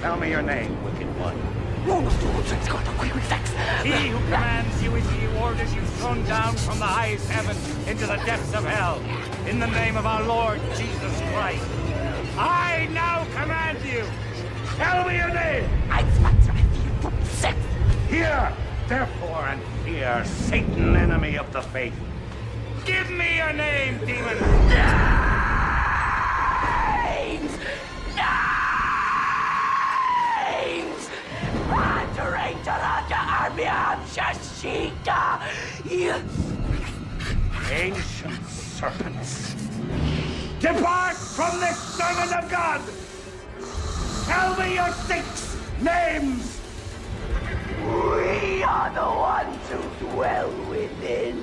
Tell me your name, wicked one. He who commands you is he who orders you thrown down from the highest heaven into the depths of hell. In the name of our Lord Jesus Christ. I now command you. Tell me your name. i expect to Hear, therefore, and fear, Satan, enemy of the faith. Give me your name, demon. Shashika! You... Ancient serpents. Depart from this servant of God. Tell me your six names. We are the ones who dwell within.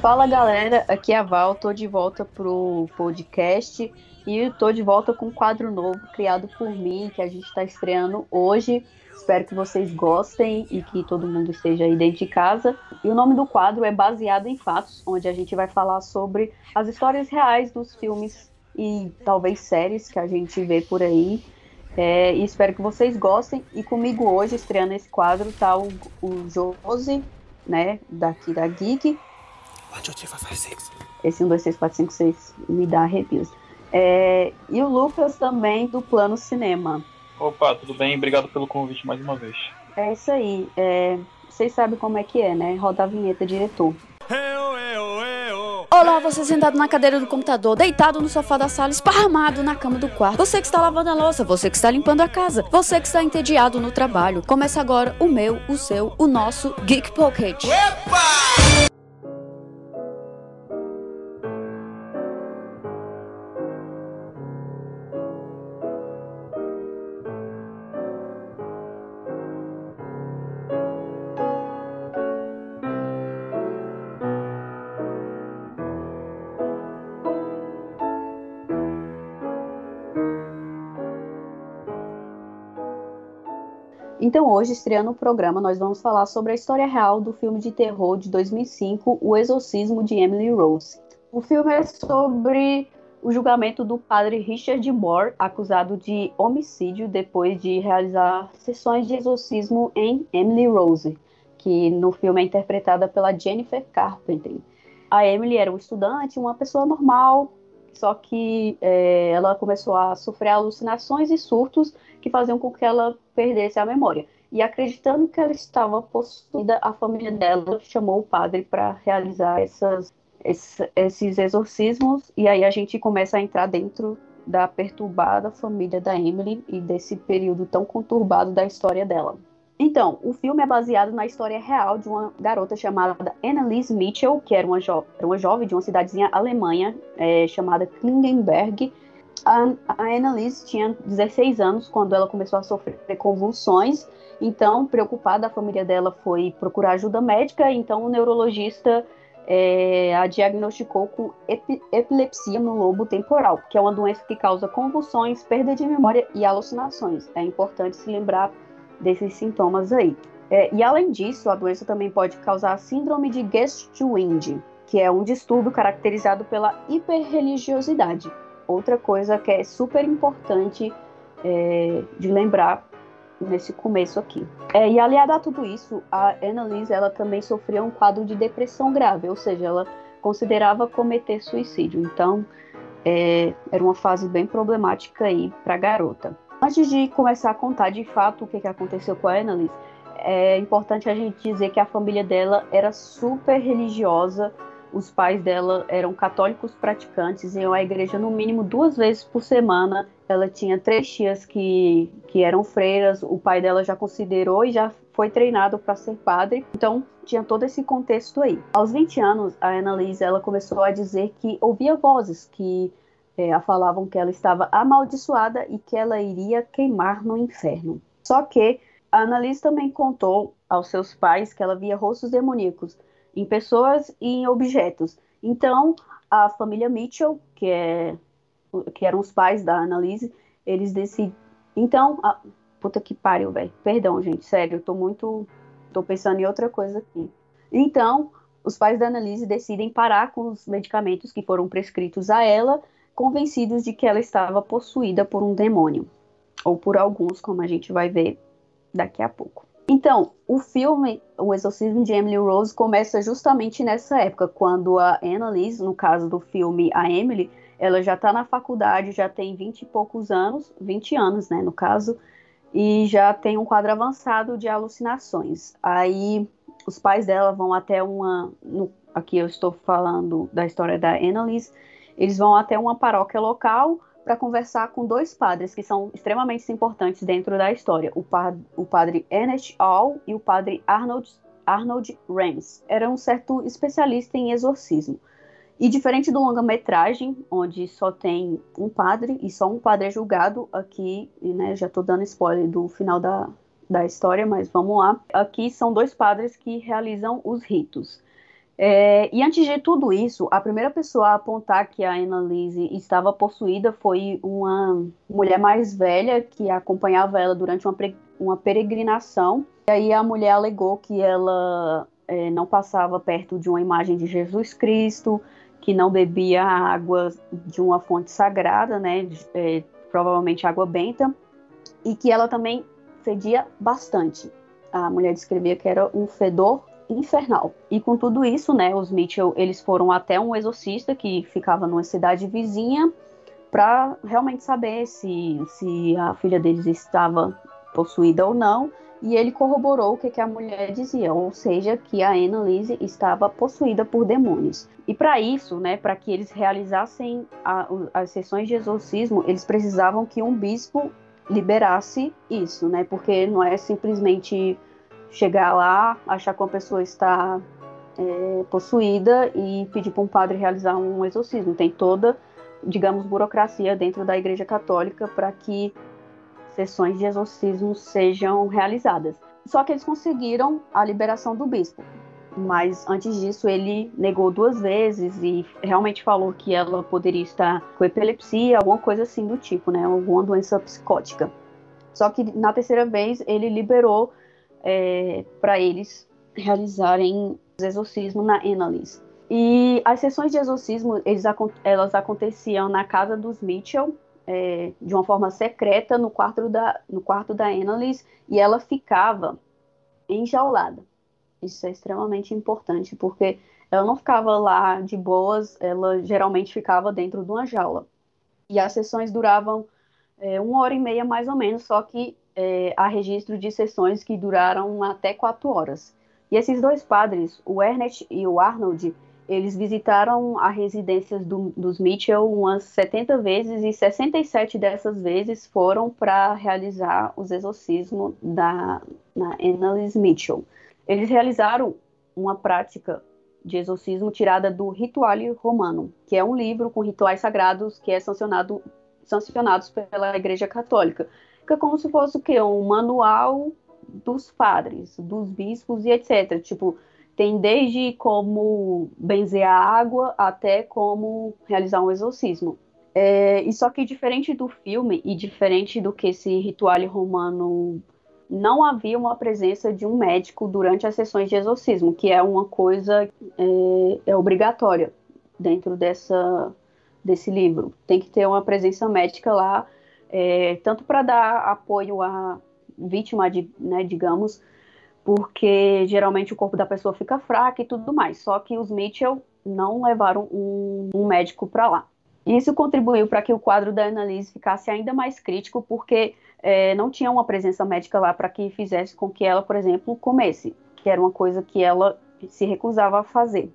Fala galera, aqui é a Val, tô de volta pro podcast e tô de volta com um quadro novo criado por mim, que a gente está estreando hoje. Espero que vocês gostem e que todo mundo esteja aí dentro de casa. E o nome do quadro é Baseado em Fatos, onde a gente vai falar sobre as histórias reais dos filmes e talvez séries que a gente vê por aí. É, e espero que vocês gostem. E comigo hoje, estreando esse quadro, tá o, o Josi, né, daqui da Geek. Esse 1, 2, 3, 4, 5, 6 me dá arrepios. É, e o Lucas também, do Plano Cinema. Opa, tudo bem? Obrigado pelo convite mais uma vez. É isso aí. É, vocês sabem como é que é, né? Roda a vinheta, diretor. Olá, você sentado na cadeira do computador, deitado no sofá da sala, esparramado na cama do quarto. Você que está lavando a louça, você que está limpando a casa, você que está entediado no trabalho. Começa agora o meu, o seu, o nosso Geek Pocket. Então, hoje, estreando o programa, nós vamos falar sobre a história real do filme de terror de 2005, O Exorcismo de Emily Rose. O filme é sobre o julgamento do padre Richard Moore, acusado de homicídio depois de realizar sessões de exorcismo em Emily Rose, que no filme é interpretada pela Jennifer Carpenter. A Emily era uma estudante, uma pessoa normal, só que é, ela começou a sofrer alucinações e surtos que faziam com que ela perdesse a memória. E acreditando que ela estava possuída, a família dela chamou o padre para realizar essas, esses exorcismos. E aí a gente começa a entrar dentro da perturbada família da Emily e desse período tão conturbado da história dela. Então, o filme é baseado na história real de uma garota chamada Annalise Mitchell, que era uma, jo uma jovem de uma cidadezinha alemanha é, chamada Klingenberg. A, a Annalise tinha 16 anos quando ela começou a sofrer convulsões, então, preocupada, a família dela foi procurar ajuda médica, então o neurologista é, a diagnosticou com epi epilepsia no lobo temporal, que é uma doença que causa convulsões, perda de memória e alucinações. É importante se lembrar desses sintomas aí. É, e além disso, a doença também pode causar síndrome de Gestwind, que é um distúrbio caracterizado pela hiperreligiosidade. Outra coisa que é super importante é, de lembrar nesse começo aqui. É, e aliada a tudo isso, a Annalise ela também sofria um quadro de depressão grave, ou seja, ela considerava cometer suicídio. Então, é, era uma fase bem problemática aí para a garota. Antes de começar a contar de fato o que, que aconteceu com a Annalise, é importante a gente dizer que a família dela era super religiosa. Os pais dela eram católicos praticantes, iam à igreja no mínimo duas vezes por semana. Ela tinha três tias que, que eram freiras, o pai dela já considerou e já foi treinado para ser padre. Então, tinha todo esse contexto aí. Aos 20 anos, a Annalise ela começou a dizer que ouvia vozes que é, falavam que ela estava amaldiçoada e que ela iria queimar no inferno. Só que a Annalise também contou aos seus pais que ela via rostos demoníacos em pessoas e em objetos. Então, a família Mitchell, que, é, que eram os pais da Annalise, eles decidem. Então, a... puta que pariu, velho. Perdão, gente, sério, eu tô muito. tô pensando em outra coisa aqui. Então, os pais da Annalise decidem parar com os medicamentos que foram prescritos a ela convencidos de que ela estava possuída por um demônio. ou por alguns, como a gente vai ver daqui a pouco. Então, o filme O Exorcismo de Emily Rose começa justamente nessa época, quando a Annalise, no caso do filme a Emily, ela já está na faculdade, já tem 20 e poucos anos, 20 anos, né, no caso, e já tem um quadro avançado de alucinações. Aí os pais dela vão até uma. No, aqui eu estou falando da história da Annalise. Eles vão até uma paróquia local para conversar com dois padres que são extremamente importantes dentro da história: o, pa o padre Ernest All e o padre Arnold, Arnold Rams. Era um certo especialista em exorcismo. E diferente do longa-metragem, onde só tem um padre e só um padre é julgado, aqui, né, já estou dando spoiler do final da, da história, mas vamos lá. Aqui são dois padres que realizam os ritos. É, e antes de tudo isso, a primeira pessoa a apontar que a Annalise estava possuída foi uma mulher mais velha que acompanhava ela durante uma, uma peregrinação. E aí a mulher alegou que ela é, não passava perto de uma imagem de Jesus Cristo, que não bebia água de uma fonte sagrada, né, é, provavelmente água benta, e que ela também fedia bastante. A mulher descrevia que era um fedor infernal. E com tudo isso, né, os Mitchell, eles foram até um exorcista que ficava numa cidade vizinha para realmente saber se, se a filha deles estava possuída ou não e ele corroborou o que, que a mulher dizia, ou seja, que a Annalise estava possuída por demônios. E para isso, né, para que eles realizassem a, as sessões de exorcismo, eles precisavam que um bispo liberasse isso, né, porque não é simplesmente chegar lá, achar que uma pessoa está é, possuída e pedir para um padre realizar um exorcismo. Tem toda, digamos, burocracia dentro da Igreja Católica para que sessões de exorcismo sejam realizadas. Só que eles conseguiram a liberação do bispo. Mas antes disso, ele negou duas vezes e realmente falou que ela poderia estar com epilepsia, alguma coisa assim do tipo, né? Alguma doença psicótica. Só que na terceira vez, ele liberou é, para eles realizarem os exorcismos na Annalise. E as sessões de exorcismo, eles, elas aconteciam na casa dos Mitchell, é, de uma forma secreta no quarto da, no quarto da Annalise e ela ficava enjaulada. Isso é extremamente importante, porque ela não ficava lá de boas, ela geralmente ficava dentro de uma jaula. E as sessões duravam é, uma hora e meia mais ou menos, só que é, há registro de sessões que duraram até quatro horas. E esses dois padres, o Ernest e o Arnold, eles visitaram a residência do, dos Mitchell umas 70 vezes e 67 dessas vezes foram para realizar os exorcismos da na Annalise Mitchell. Eles realizaram uma prática de exorcismo tirada do Rituale Romano, que é um livro com rituais sagrados que é sancionado sancionados pela Igreja Católica, é como se fosse o quê? Um manual dos padres, dos bispos e etc. Tipo, tem desde como benzer a água até como realizar um exorcismo. É, e só que diferente do filme e diferente do que esse ritual romano não havia uma presença de um médico durante as sessões de exorcismo, que é uma coisa é, é obrigatória dentro dessa, desse livro. Tem que ter uma presença médica lá, é, tanto para dar apoio à vítima, de, né, digamos, porque geralmente o corpo da pessoa fica fraco e tudo mais. Só que os Mitchell não levaram um, um médico para lá. Isso contribuiu para que o quadro da Annalise ficasse ainda mais crítico, porque é, não tinha uma presença médica lá para que fizesse com que ela, por exemplo, comesse, que era uma coisa que ela se recusava a fazer.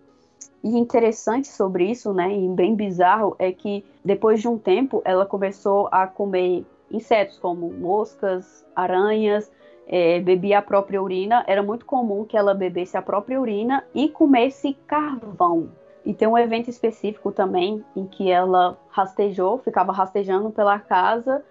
E interessante sobre isso, né, e bem bizarro, é que depois de um tempo ela começou a comer insetos como moscas, aranhas, é, bebia a própria urina, era muito comum que ela bebesse a própria urina e comesse carvão. E tem um evento específico também em que ela rastejou, ficava rastejando pela casa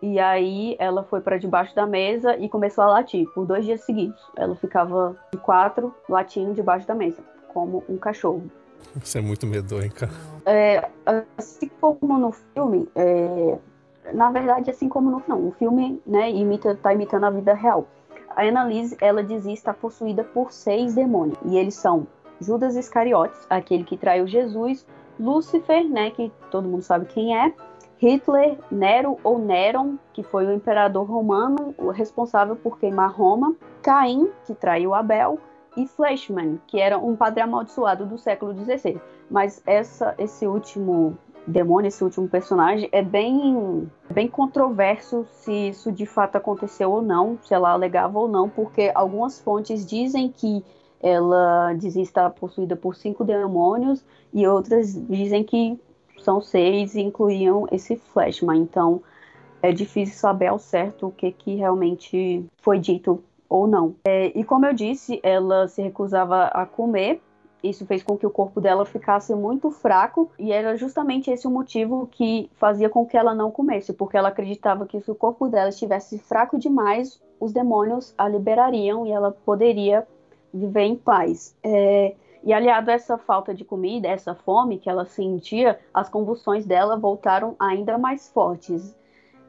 e aí ela foi para debaixo da mesa e começou a latir por dois dias seguidos. Ela ficava de quatro latindo debaixo da mesa, como um cachorro. Isso é muito medonho, cara. É, assim como no filme, é, na verdade, assim como no não, o filme, né, imita, tá imitando a vida real. A Annalise, ela dizia estar possuída por seis demônios, e eles são Judas Iscariotes, aquele que traiu Jesus, Lúcifer, né, que todo mundo sabe quem é, Hitler, Nero ou Neron, que foi o imperador romano responsável por queimar Roma, Caim, que traiu Abel, e Fleischmann, que era um padre amaldiçoado do século XVI. Mas essa, esse último demônio, esse último personagem, é bem, bem controverso se isso de fato aconteceu ou não, se ela alegava ou não, porque algumas fontes dizem que ela dizia estar possuída por cinco demônios e outras dizem que são seis e incluíam esse Flashman. Então é difícil saber ao certo o que, que realmente foi dito ou não. É, e como eu disse, ela se recusava a comer isso fez com que o corpo dela ficasse muito fraco e era justamente esse o motivo que fazia com que ela não comesse, porque ela acreditava que se o corpo dela estivesse fraco demais, os demônios a liberariam e ela poderia viver em paz. É, e aliado a essa falta de comida, essa fome que ela sentia, as convulsões dela voltaram ainda mais fortes.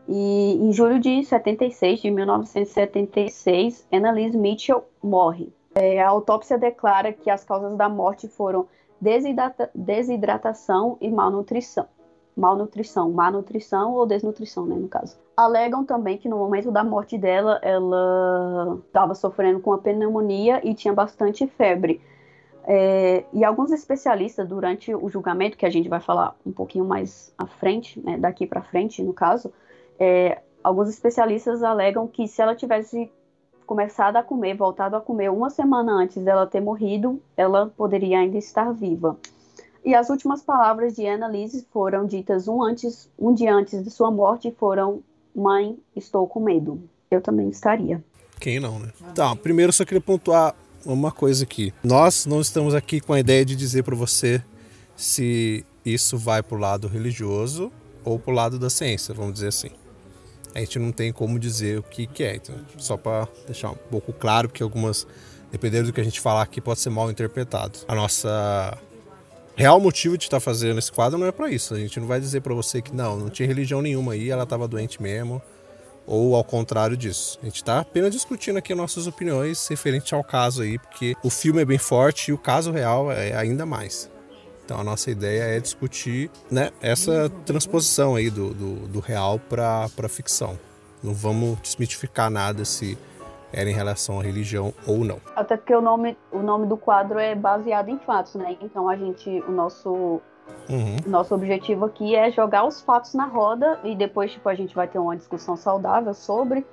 E em julho de 76, de 1976, Annalise Mitchell morre. É, a autópsia declara que as causas da morte foram desidrata desidratação e malnutrição. Malnutrição, má nutrição ou desnutrição, né, no caso. Alegam também que no momento da morte dela, ela estava sofrendo com a pneumonia e tinha bastante febre. É, e alguns especialistas, durante o julgamento, que a gente vai falar um pouquinho mais à frente, né, daqui para frente, no caso, é, alguns especialistas alegam que se ela tivesse começado a comer, voltado a comer uma semana antes dela ter morrido, ela poderia ainda estar viva. E as últimas palavras de Annalise foram ditas um, antes, um dia antes de sua morte foram: Mãe, estou com medo. Eu também estaria. Quem não, né? Tá, primeiro só queria pontuar uma coisa aqui. Nós não estamos aqui com a ideia de dizer para você se isso vai para o lado religioso ou para o lado da ciência, vamos dizer assim a gente não tem como dizer o que, que é. Então, só para deixar um pouco claro, porque algumas, dependendo do que a gente falar aqui, pode ser mal interpretado. A nossa real motivo de estar tá fazendo esse quadro não é para isso. A gente não vai dizer para você que não, não tinha religião nenhuma aí, ela estava doente mesmo, ou ao contrário disso. A gente está apenas discutindo aqui nossas opiniões referente ao caso aí, porque o filme é bem forte e o caso real é ainda mais. Então a nossa ideia é discutir né, essa transposição aí do, do, do real para a ficção. Não vamos desmitificar nada se era em relação à religião ou não. Até porque o nome, o nome do quadro é baseado em fatos, né? Então a gente, o nosso, uhum. nosso objetivo aqui é jogar os fatos na roda e depois tipo a gente vai ter uma discussão saudável sobre,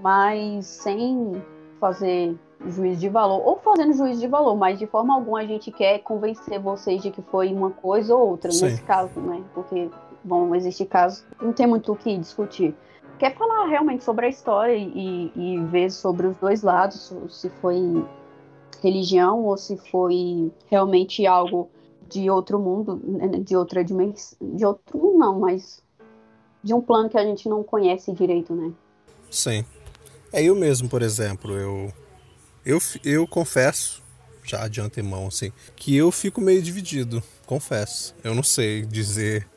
mas sem fazer juiz de valor, ou fazendo juiz de valor, mas de forma alguma a gente quer convencer vocês de que foi uma coisa ou outra, Sim. nesse caso, né? Porque vão existir casos, não tem muito o que discutir. Quer falar realmente sobre a história e, e ver sobre os dois lados, se foi religião ou se foi realmente algo de outro mundo, né, de outra dimensão, de outro mundo não, mas de um plano que a gente não conhece direito, né? Sim. É eu mesmo, por exemplo, eu eu, eu confesso, já de antemão, assim, que eu fico meio dividido, confesso. Eu não sei dizer,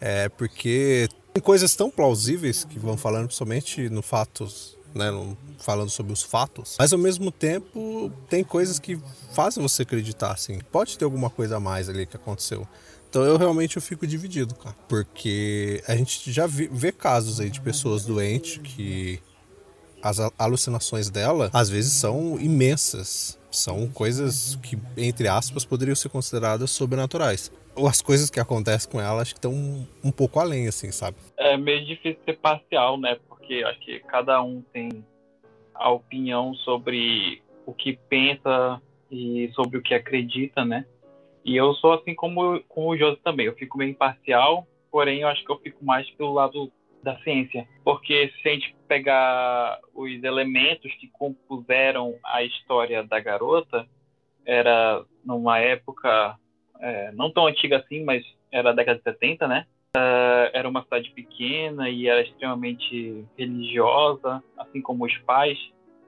é, porque tem coisas tão plausíveis que vão falando somente no fatos, né, falando sobre os fatos, mas ao mesmo tempo tem coisas que fazem você acreditar, assim, pode ter alguma coisa a mais ali que aconteceu. Então eu realmente eu fico dividido, cara, porque a gente já vê casos aí de pessoas doentes que as alucinações dela às vezes são imensas. São coisas que, entre aspas, poderiam ser consideradas sobrenaturais. Ou as coisas que acontecem com ela acho que estão um, pouco além, assim, sabe? É meio difícil ser parcial, né? Porque acho que cada um tem a opinião sobre o que pensa e sobre o que acredita, né? E eu sou assim como, como o José também. Eu fico meio imparcial, porém eu acho que eu fico mais pelo lado da ciência. Porque se a gente pegar os elementos que compuseram a história da garota, era numa época é, não tão antiga assim, mas era a década de 70, né? Uh, era uma cidade pequena e era extremamente religiosa, assim como os pais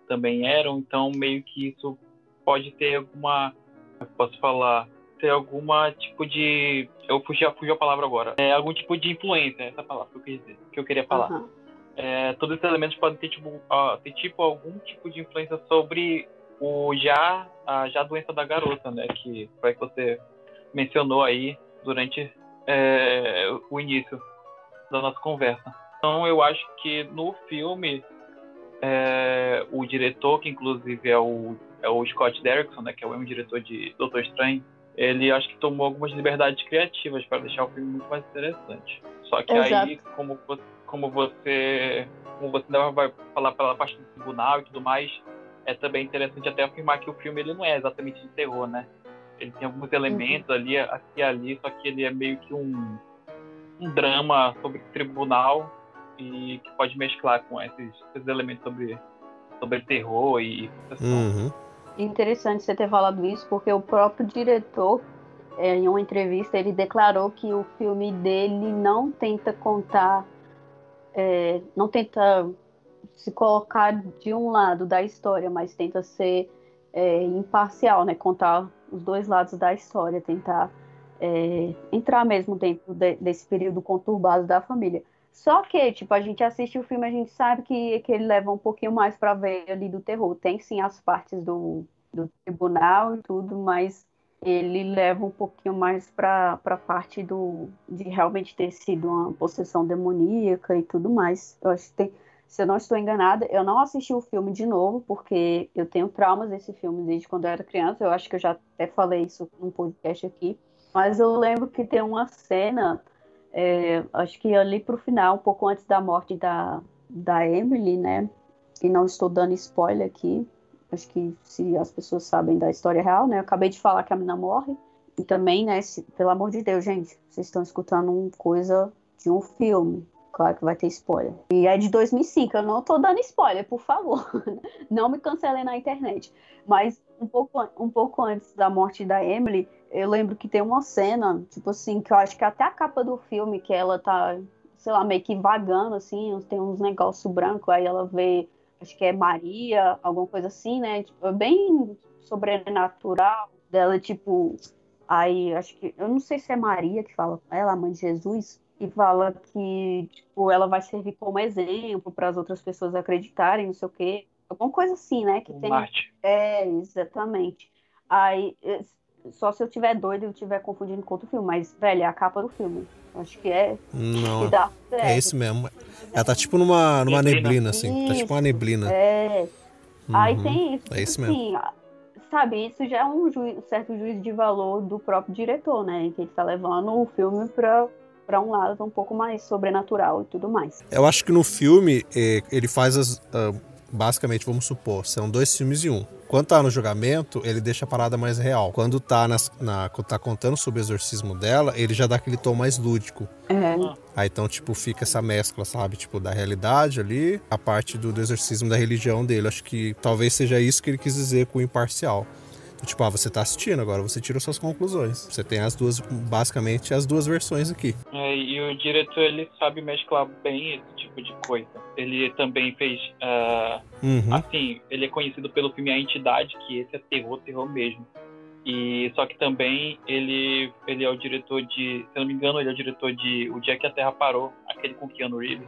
também eram, então meio que isso pode ter alguma, eu posso falar, ter alguma tipo de. Eu fugi, fugi a palavra agora. É, algum tipo de influência, essa palavra que eu, quis dizer, que eu queria falar. Uhum. É, todos esses elementos podem ter tipo, uh, ter tipo algum tipo de influência sobre o já a já doença da garota, né? Que foi que você mencionou aí durante é, o início. da nossa conversa. Então eu acho que no filme é, o diretor, que inclusive é o, é o Scott Derrickson, né, que é o mesmo diretor de Doutor Estranho, ele acho que tomou algumas liberdades criativas para deixar o filme muito mais interessante. Só que Exato. aí, como, vo- como você como você ainda vai falar pela parte do tribunal e tudo mais, é também interessante até afirmar que o filme ele não é exatamente de terror, né? Ele tem alguns elementos ali, aqui e ali, só que ele é meio que um, um drama sobre tribunal e que pode mesclar com esses, esses elementos sobre, sobre terror e possessão. Interessante você ter falado isso, porque o próprio diretor, é, em uma entrevista, ele declarou que o filme dele não tenta contar, é, não tenta se colocar de um lado da história, mas tenta ser é, imparcial, né? Contar os dois lados da história, tentar é, entrar mesmo dentro de- desse período conturbado da família. Só que, tipo, a gente assiste o filme, a gente sabe que, que ele leva um pouquinho mais pra ver ali do terror. Tem sim as partes do, do tribunal e tudo, mas ele leva um pouquinho mais para a parte do de realmente ter sido uma possessão demoníaca e tudo mais. Eu acho que tem, se eu não estou enganada, eu não assisti o filme de novo, porque eu tenho traumas desse filme desde quando eu era criança. Eu acho que eu já até falei isso num podcast aqui. Mas eu lembro que tem uma cena, é, acho que ali pro final, um pouco antes da morte da, da Emily, né? E não estou dando spoiler aqui, acho que se as pessoas sabem da história real, né? Eu acabei de falar que a menina morre. E também, né, se- pelo amor de Deus, gente, vocês estão escutando uma coisa de um filme. Claro que vai ter spoiler. E é de 2005, eu não tô dando spoiler, por favor. Não me cancelem na internet. Mas um pouco, um pouco antes da morte da Emily, eu lembro que tem uma cena, tipo assim, que eu acho que até a capa do filme, que ela tá, sei lá, meio que vagando, assim, tem uns negócios brancos, aí ela vê acho que é Maria, alguma coisa assim, né? Tipo, é bem sobrenatural dela, tipo, aí acho que, eu não sei se é Maria que fala, ela, a mãe de Jesus, e fala que, tipo, ela vai servir como exemplo para as outras pessoas acreditarem, não sei o quê. Alguma coisa assim, né? Que tem. Marte. É, exatamente. Aí, só se eu tiver doido e eu estiver confundindo com outro filme, mas, velho, é a capa do filme. Acho que é. Não, Que dá certo. é esse mesmo. Ela tá tipo numa, numa Neblina. assim. Tá tipo uma neblina. É. Aí Uhum. tem isso. É tipo isso mesmo. assim, sabe, isso já é um, ju- um certo juízo de valor do próprio diretor, né? Que ele tá levando o filme pra, pra um lado um pouco mais sobrenatural e tudo mais. Eu acho que no filme eh, ele faz as. ah, basicamente, vamos supor, são dois filmes em um. Quando tá no julgamento, ele deixa a parada mais real. Quando tá, nas, na, quando tá contando sobre o exorcismo dela, ele já dá aquele tom mais lúdico. É. Aí então, tipo, fica essa mescla, sabe? Tipo, da realidade ali, a parte do, do exorcismo da religião dele. Acho que talvez seja isso que ele quis dizer com o imparcial. Então, tipo, ah, você tá assistindo, agora você tira suas conclusões. Você tem as duas, basicamente, as duas versões aqui. É, e o diretor ele sabe mesclar bem esse tipo de coisa. Ele também fez, ah, Uhum. assim, ele é conhecido pelo filme A Entidade, que esse é terror, terror mesmo. E só que também ele ele é o diretor de, se eu não me engano, ele é o diretor de O Dia que a Terra Parou, aquele com Keanu Reeves.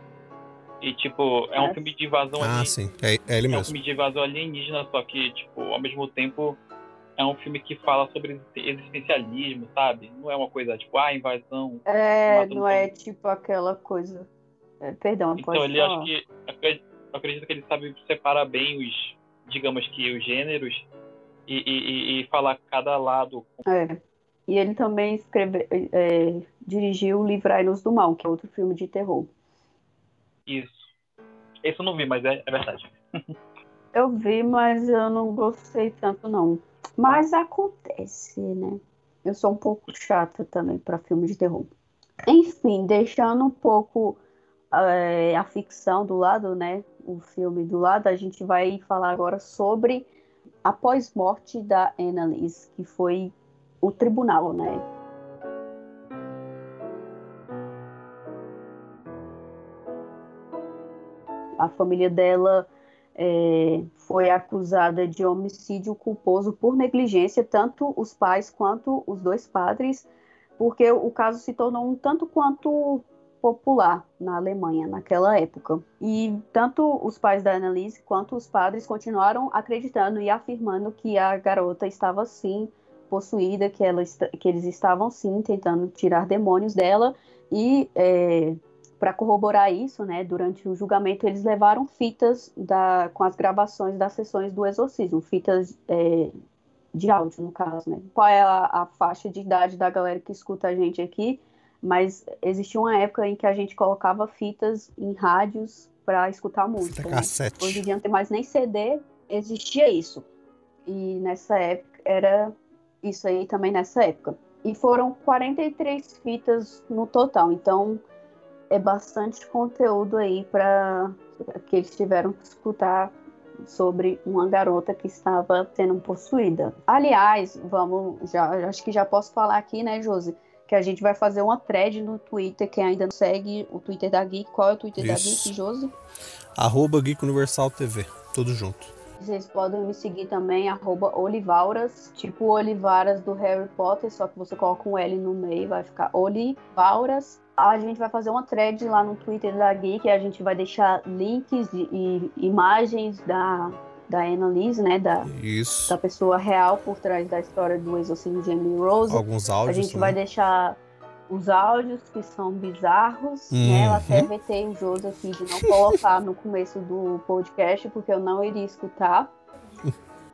E tipo, é um É. filme de invasão Ah, ali- sim. É, é ele é um mesmo. filme de invasão alienígena, só que, tipo, ao mesmo tempo é um filme que fala sobre existencialismo, sabe? Não é uma coisa tipo, ah, invasão. É, um não é tempo. tipo aquela coisa. É, perdão, pode Então ele falar. acho que. acre- Acredito que ele sabe separar bem os, digamos que, os gêneros e, e, e- e falar cada lado. É. E ele também escreve, é, dirigiu Livrai-nos do Mal, que é outro filme de terror. Isso. Esse eu não vi, mas é, é verdade. Eu vi, mas eu não gostei tanto, não. Mas acontece, né? Eu sou um pouco chata também para filme de terror. Enfim, deixando um pouco é, a ficção do lado, né? O filme do lado, a gente vai falar agora sobre a pós-morte da Annalise, que foi o tribunal, né? A família dela é, foi acusada de homicídio culposo por negligência, tanto os pais quanto os dois padres, porque o caso se tornou um tanto quanto popular na Alemanha naquela época. E tanto os pais da Annalise quanto os padres continuaram acreditando e afirmando que a garota estava sim possuída, que, ela, que eles estavam sim tentando tirar demônios dela e é, para corroborar isso, né, durante o julgamento eles levaram fitas da, com as gravações das sessões do exorcismo, fitas é, de áudio no caso, né? Qual é a, a, faixa de idade da galera que escuta a gente aqui? Mas existia uma época em que a gente colocava fitas em rádios para escutar música. Fita cassete. Né? Hoje em dia não tem mais nem CD, existia isso. E nessa época era isso aí também nessa época. E foram 43 fitas no total. Então é bastante conteúdo aí para que eles tiveram que escutar sobre uma garota que estava sendo possuída. Aliás, vamos, já acho que já posso falar aqui, né, Josi, que a gente vai fazer uma thread no Twitter, quem ainda não segue o Twitter da Geek. Qual é o Twitter Isso. da Geek, Josi? Arroba Geek Universal TV, tudo junto. Vocês podem me seguir também, arroba Olivauras, tipo Olivaras do Harry Potter, só que você coloca um L no meio, vai ficar Olivauras. A gente vai fazer uma thread lá no Twitter da Geek, a gente vai deixar links e, e imagens da, da Annalise, né? Da, Isso. da pessoa real por trás da história do exorcismo de Emily Rose. Alguns áudios. A gente né? vai deixar os áudios que são bizarros, uhum. né? Eu até vetei o José aqui de não colocar no começo do podcast, porque eu não iria escutar.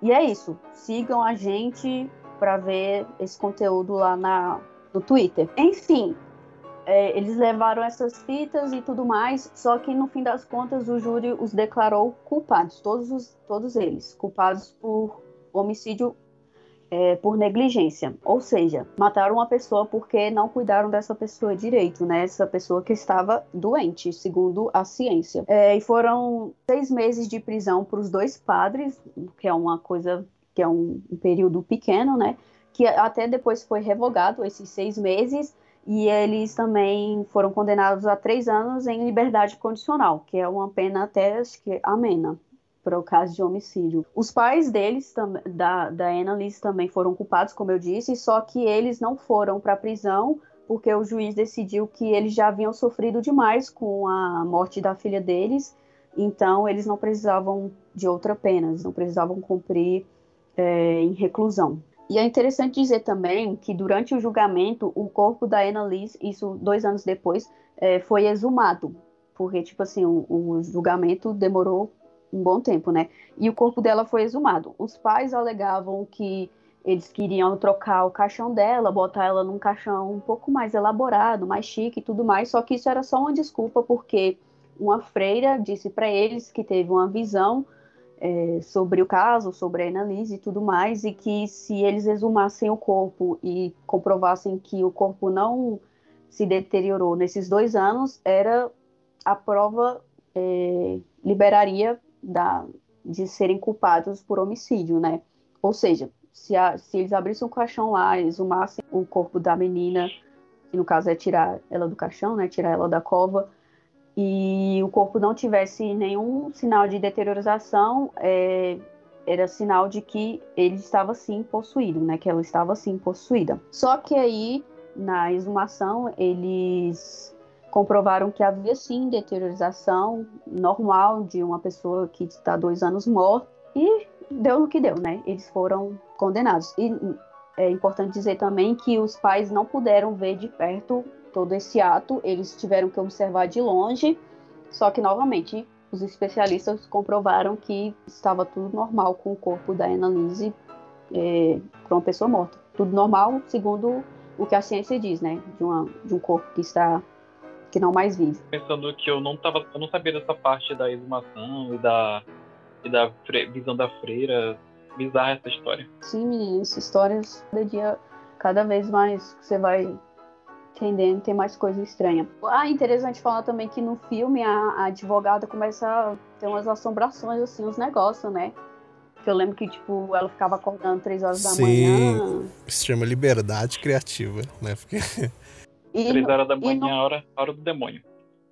E é isso. Sigam a gente para ver esse conteúdo lá na, no Twitter. Enfim, é, eles levaram essas fitas e tudo mais, só que no fim das contas o júri os declarou culpados, todos, os, todos eles, culpados por homicídio é, por negligência. Ou seja, mataram uma pessoa porque não cuidaram dessa pessoa direito, né? Essa pessoa que estava doente, segundo a ciência. É, e foram seis meses de prisão para os dois padres, que é uma coisa que é um, um período pequeno, né? Que até depois foi revogado esses seis meses e eles também foram condenados a três anos em liberdade condicional, que é uma pena até acho que amena para o caso de homicídio. Os pais deles, da, da Annalise, também foram culpados, como eu disse, só que eles não foram para a prisão porque o juiz decidiu que eles já haviam sofrido demais com a morte da filha deles, então eles não precisavam de outra pena, eles não precisavam cumprir é, em reclusão. E é interessante dizer também que durante o julgamento, o corpo da Annalise, isso dois anos depois, é, foi exumado, porque, tipo assim, o, o julgamento demorou um bom tempo, né? E o corpo dela foi exumado. Os pais alegavam que eles queriam trocar o caixão dela, botar ela num caixão um pouco mais elaborado, mais chique e tudo mais, só que isso era só uma desculpa porque uma freira disse para eles que teve uma visão é, sobre o caso, sobre a analise e tudo mais, e que se eles exumassem o corpo e comprovassem que o corpo não se deteriorou nesses dois anos, era a prova é, liberaria da, de serem culpados por homicídio, né? Ou seja, se, a, se eles abrissem um caixão lá, exumassem o corpo da menina, que no caso é tirar ela do caixão, né? Tirar ela da cova, e o corpo não tivesse nenhum sinal de deteriorização, é, era sinal de que ele estava sim possuído, né? Que ela estava sim possuída. Só que aí, na exumação, eles comprovaram que havia sim deteriorização normal de uma pessoa que está dois anos morta e deu no que deu, né? Eles foram condenados. E é importante dizer também que os pais não puderam ver de perto todo esse ato, eles tiveram que observar de longe, só que novamente os especialistas comprovaram que estava tudo normal com o corpo da Annalise é, para uma pessoa morta. Tudo normal, segundo o que a ciência diz, né? De, uma, de um corpo que está que não mais vive. Pensando que eu não tava, eu não sabia dessa parte da exumação e da e da visão da freira, bizarra essa história. Sim, menino, essa história cada dia cada vez mais você vai entendendo, tem mais coisa estranha. Ah, interessante falar também que no filme a, a advogada começa a ter umas assombrações assim, uns negócios, né? Que eu lembro que, tipo, ela ficava acordando três horas da Sim, manhã. Se chama liberdade criativa, né? Porque E Três horas da manhã, no... hora, hora do demônio.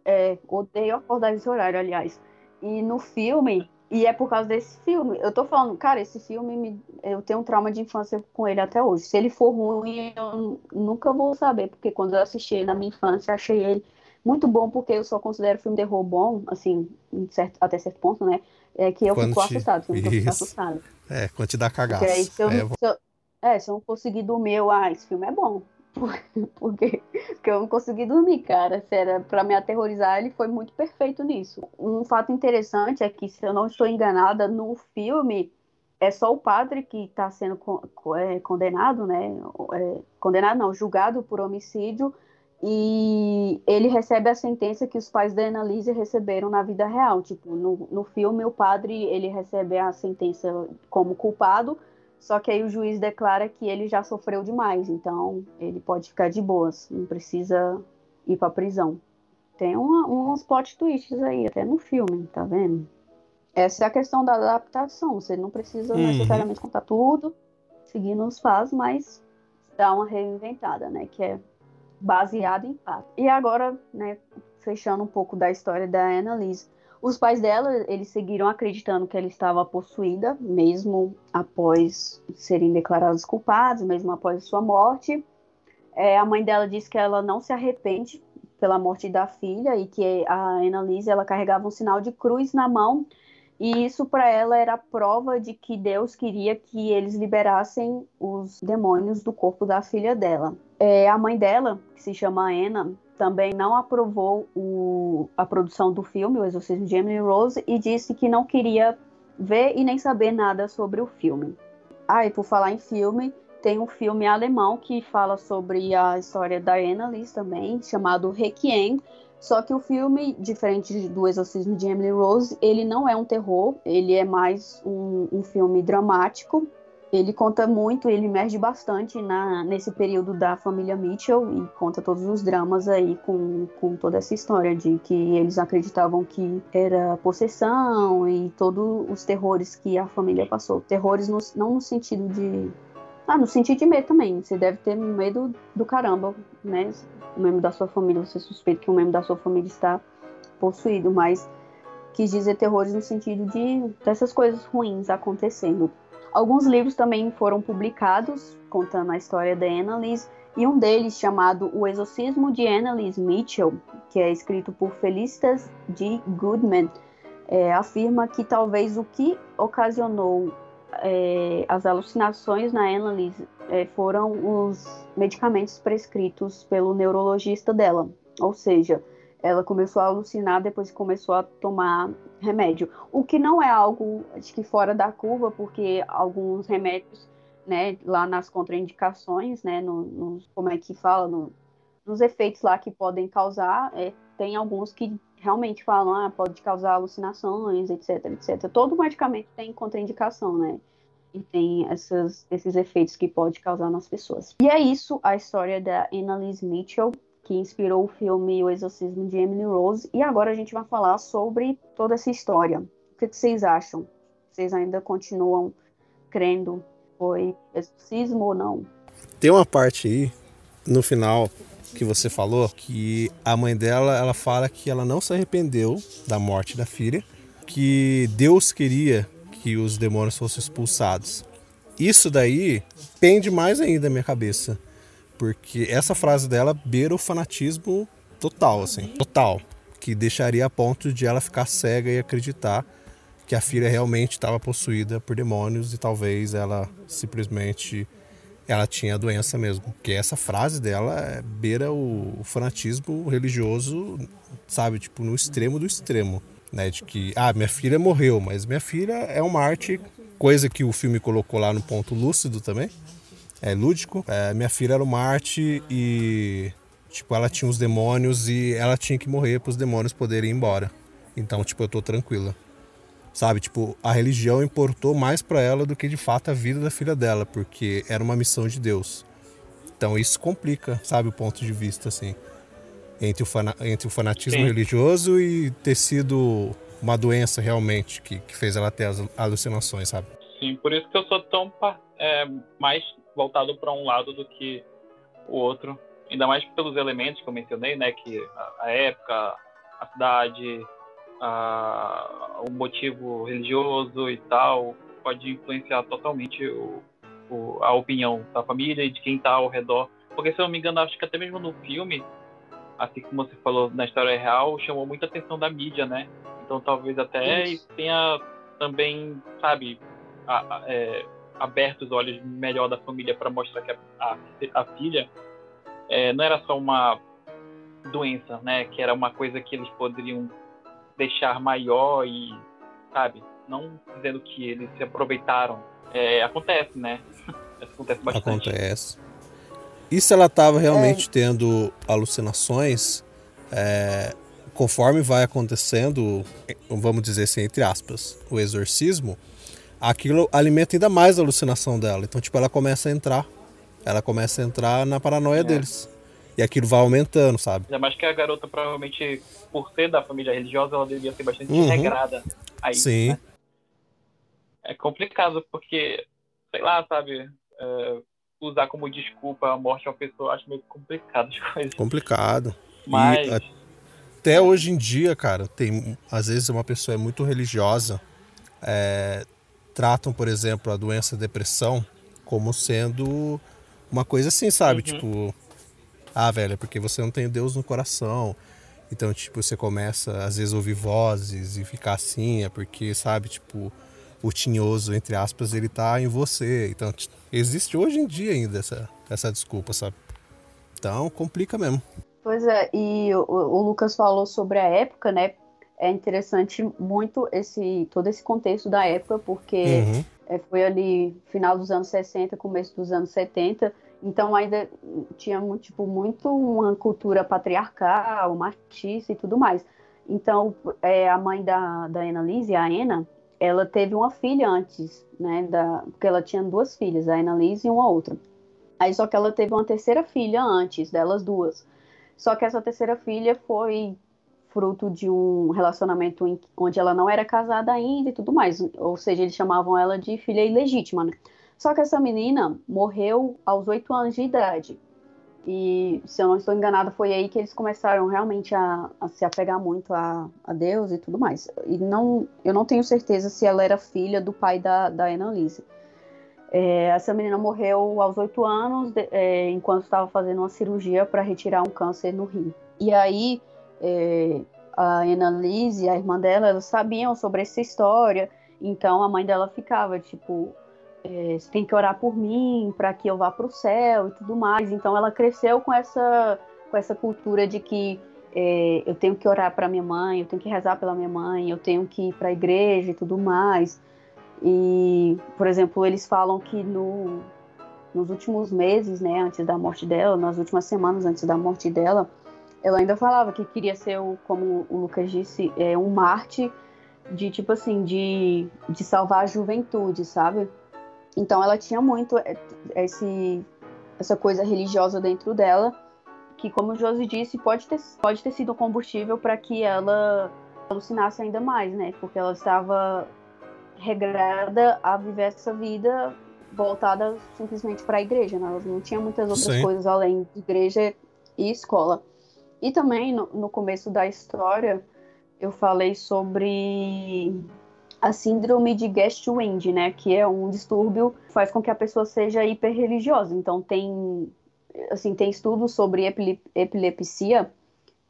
É, odeio acordar nesse horário, aliás. E no filme, e é por causa desse filme, eu tô falando, cara, esse filme, me, eu tenho um trauma de infância com ele até hoje. Se ele for ruim, eu nunca vou saber, porque quando eu assisti ele na minha infância, achei ele muito bom, porque eu só considero filme de terror bom, assim, certo, até certo ponto, né? É que eu quando fico te... assustado, eu fico assustado. É, quando te dá cagaço. Aí, se eu, é... Se eu, é, se eu não conseguir dormir, eu, ah, esse filme é bom. Porque, porque eu não consegui dormir, cara. Era pra me aterrorizar, ele foi muito perfeito nisso. Um fato interessante é que, se eu não estou enganada, no filme é só o padre que está sendo é, condenado, né? É, condenado não, julgado por homicídio e ele recebe a sentença que os pais da Annalise receberam na vida real. Tipo, no, no filme o padre ele recebe a sentença como culpado, só que aí o juiz declara que ele já sofreu demais, então ele pode ficar de boas, não precisa ir para prisão. Tem uma, uns plot twists aí, até no filme, tá vendo? Essa é a questão da adaptação. Você não precisa uhum. necessariamente contar tudo, seguindo os faz, mas dá uma reinventada, né? Que é baseado em fato. E agora, né, fechando um pouco da história da Annalise. Os pais dela, eles seguiram acreditando que ela estava possuída, mesmo após serem declarados culpados, mesmo após sua morte. É, a mãe dela disse que ela não se arrepende pela morte da filha e que a Annalise ela carregava um sinal de cruz na mão e isso para ela era prova de que Deus queria que eles liberassem os demônios do corpo da filha dela. É, a mãe dela, que se chama Anna, também não aprovou o, a produção do filme, O Exorcismo de Emily Rose, e disse que não queria ver e nem saber nada sobre o filme. Ah, e por falar em filme, tem um filme alemão que fala sobre a história da Annalise também, chamado Requiem, só que o filme, diferente do Exorcismo de Emily Rose, ele não é um terror, ele é mais um, um filme dramático. Ele conta muito, ele emerge bastante na, nesse período da família Mitchell e conta todos os dramas aí com, com toda essa história de que eles acreditavam que era possessão e todos os terrores que a família passou. Terrores no, não no sentido de ah, no sentido de medo também. Você deve ter medo do caramba, né? Um membro da sua família, você suspeita que um membro da sua família está possuído, mas quis dizer terrores no sentido de dessas coisas ruins acontecendo. Alguns livros também foram publicados contando a história da Annalise, e um deles, chamado O Exorcismo de Annalise Mitchell, que é escrito por Felicitas D. Goodman, é, afirma que talvez o que ocasionou é, as alucinações na Annalise é, foram os medicamentos prescritos pelo neurologista dela. Ou seja, ela começou a alucinar depois que começou a tomar remédio. O que não é algo, acho que fora da curva, porque alguns remédios, né, lá nas contraindicações, né, no, no como é que fala, no, nos efeitos lá que podem causar, é, tem alguns que realmente falam, ah, pode causar alucinações, etc, etc. Todo medicamento tem contraindicação, né? E tem essas, esses efeitos que pode causar nas pessoas. E é isso a história da Annalise Mitchell, que inspirou o filme O Exorcismo de Emily Rose. E agora a gente vai falar sobre toda essa história. O que, que vocês acham? Vocês ainda continuam crendo foi exorcismo ou não? Tem uma parte aí no final que você falou, que a mãe dela, ela fala que ela não se arrependeu da morte da filha, que Deus queria que os demônios fossem expulsados. Isso daí pende mais ainda da minha cabeça, porque essa frase dela beira o fanatismo total, assim, total, que deixaria a ponto de ela ficar cega e acreditar que a filha realmente estava possuída por demônios e talvez ela simplesmente ela tinha a doença mesmo. Porque essa frase dela é, beira o, fanatismo religioso, sabe? Tipo, no extremo do extremo. Né? De que, ah, minha filha morreu, mas minha filha é uma arte, coisa que o filme colocou lá no ponto lúcido também. É lúdico. É, minha filha era uma arte e, tipo, ela tinha os demônios e ela tinha que morrer para os demônios poderem ir embora. Então, tipo, eu tô tranquila. Sabe, tipo, a religião importou mais para ela do que de fato a vida da filha dela, porque era uma missão de Deus. Então isso complica, sabe, o ponto de vista assim, entre o, fana entre o fanatismo Sim. religioso e ter sido uma doença realmente que, que fez ela ter as alucinações, sabe? Sim, por isso que eu sou tão é, mais voltado para um lado do que o outro, ainda mais pelos elementos que eu mencionei, né, que a, época, a cidade, a, o motivo religioso e tal pode influenciar totalmente o, o, a opinião da família e de quem está ao redor. Porque, se eu não me engano, acho que até mesmo no filme, assim como você falou na história real, chamou muita atenção da mídia, né? Então, talvez até Isso. tenha também, sabe, a, a, é, aberto os olhos melhor da família para mostrar que a, a, a filha é, não era só uma doença, né? Que era uma coisa que eles poderiam deixar maior e, sabe, não dizendo que eles se aproveitaram. É, acontece, né? acontece bastante. Acontece. E se ela estava realmente é. tendo alucinações, é, conforme vai acontecendo, vamos dizer assim, entre aspas, o exorcismo, aquilo alimenta ainda mais a alucinação dela. Então, tipo, ela começa a entrar. Ela começa a entrar na paranoia é. deles. E aquilo vai aumentando, sabe? Ainda mais que a garota, provavelmente, por ser da família religiosa, ela devia ser bastante uhum. regrada aí. Sim. Né? É complicado, porque, sei lá, sabe? É, usar como desculpa a morte de uma pessoa, acho meio complicado as coisas. Complicado. Mas. E até hoje em dia, cara, tem. Às vezes uma pessoa é muito religiosa. É, tratam, por exemplo, a doença depressão como sendo uma coisa assim, sabe? Uhum. Tipo, ah, velho, é porque você não tem Deus no coração. Então, tipo, você começa às vezes a ouvir vozes e ficar assim, é porque, sabe, tipo, o tinhoso, entre aspas, ele tá em você. Então, existe hoje em dia ainda essa, essa desculpa, sabe? Então, complica mesmo. Pois é, e o, o Lucas falou sobre a época, né? É interessante muito esse todo esse contexto da época, porque uhum. é, foi ali final dos anos 60, começo dos anos 70, então ainda tinha muito, tipo, muito uma cultura patriarcal, machista e tudo mais. Então, é, a mãe da, da Annalise, a Anna, ela teve uma filha antes, né, da, porque ela tinha duas filhas, a Annalise e uma outra. Aí só que ela teve uma terceira filha antes delas duas. Só que essa terceira filha foi fruto de um relacionamento em, onde ela não era casada ainda e tudo mais. Ou seja, eles chamavam ela de filha ilegítima, né? Só que essa menina morreu aos oito anos de idade. E, se eu não estou enganada, foi aí que eles começaram realmente a, a se apegar muito a, a, Deus e tudo mais. E não, eu não tenho certeza se ela era filha do pai da, da Annalise. É, essa menina morreu aos oito anos, de, é, enquanto estava fazendo uma cirurgia para retirar um câncer no rim. E aí, é, a Annalise, a irmã dela, elas sabiam sobre essa história, então a mãe dela ficava tipo, é, você tem que orar por mim para que eu vá para o céu e tudo mais. Então ela cresceu com essa com essa cultura de que é, eu tenho que orar para minha mãe, eu tenho que rezar pela minha mãe, eu tenho que ir para a igreja e tudo mais. E, por exemplo, eles falam que no, nos últimos meses, né, antes da morte dela, nas últimas semanas antes da morte dela, ela ainda falava que queria ser, o, como o Lucas disse, é, um Marte de tipo assim, de, de salvar a juventude, sabe? Então ela tinha muito é, esse, essa coisa religiosa dentro dela, que como o Josi disse, pode ter, pode ter sido combustível para que ela alucinasse ainda mais, né? Porque ela estava regrada a viver essa vida voltada simplesmente para a igreja, né? Ela não tinha muitas outras Sim. coisas além de igreja e escola. E também no, no começo da história eu falei sobre a síndrome de Guest-Wind, né, que é um distúrbio que faz com que a pessoa seja hiperreligiosa. Então tem assim, tem estudos sobre epilepsia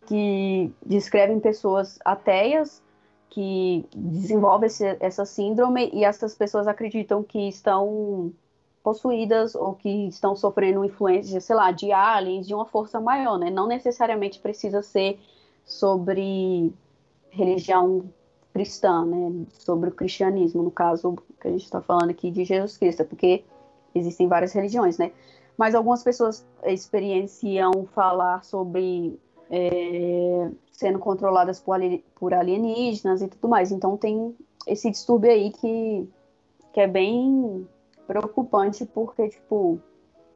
que descrevem pessoas ateias que desenvolvem essa síndrome e essas pessoas acreditam que estão possuídas ou que estão sofrendo influência, sei lá, de aliens, de uma força maior, né? Não necessariamente precisa ser sobre religião cristã, né? Sobre o cristianismo, no caso que a gente está falando aqui de Jesus Cristo, porque existem várias religiões, né? Mas algumas pessoas experienciam falar sobre é, sendo controladas por, alienígenas e tudo mais. Então tem esse distúrbio aí que, que é bem preocupante porque, tipo,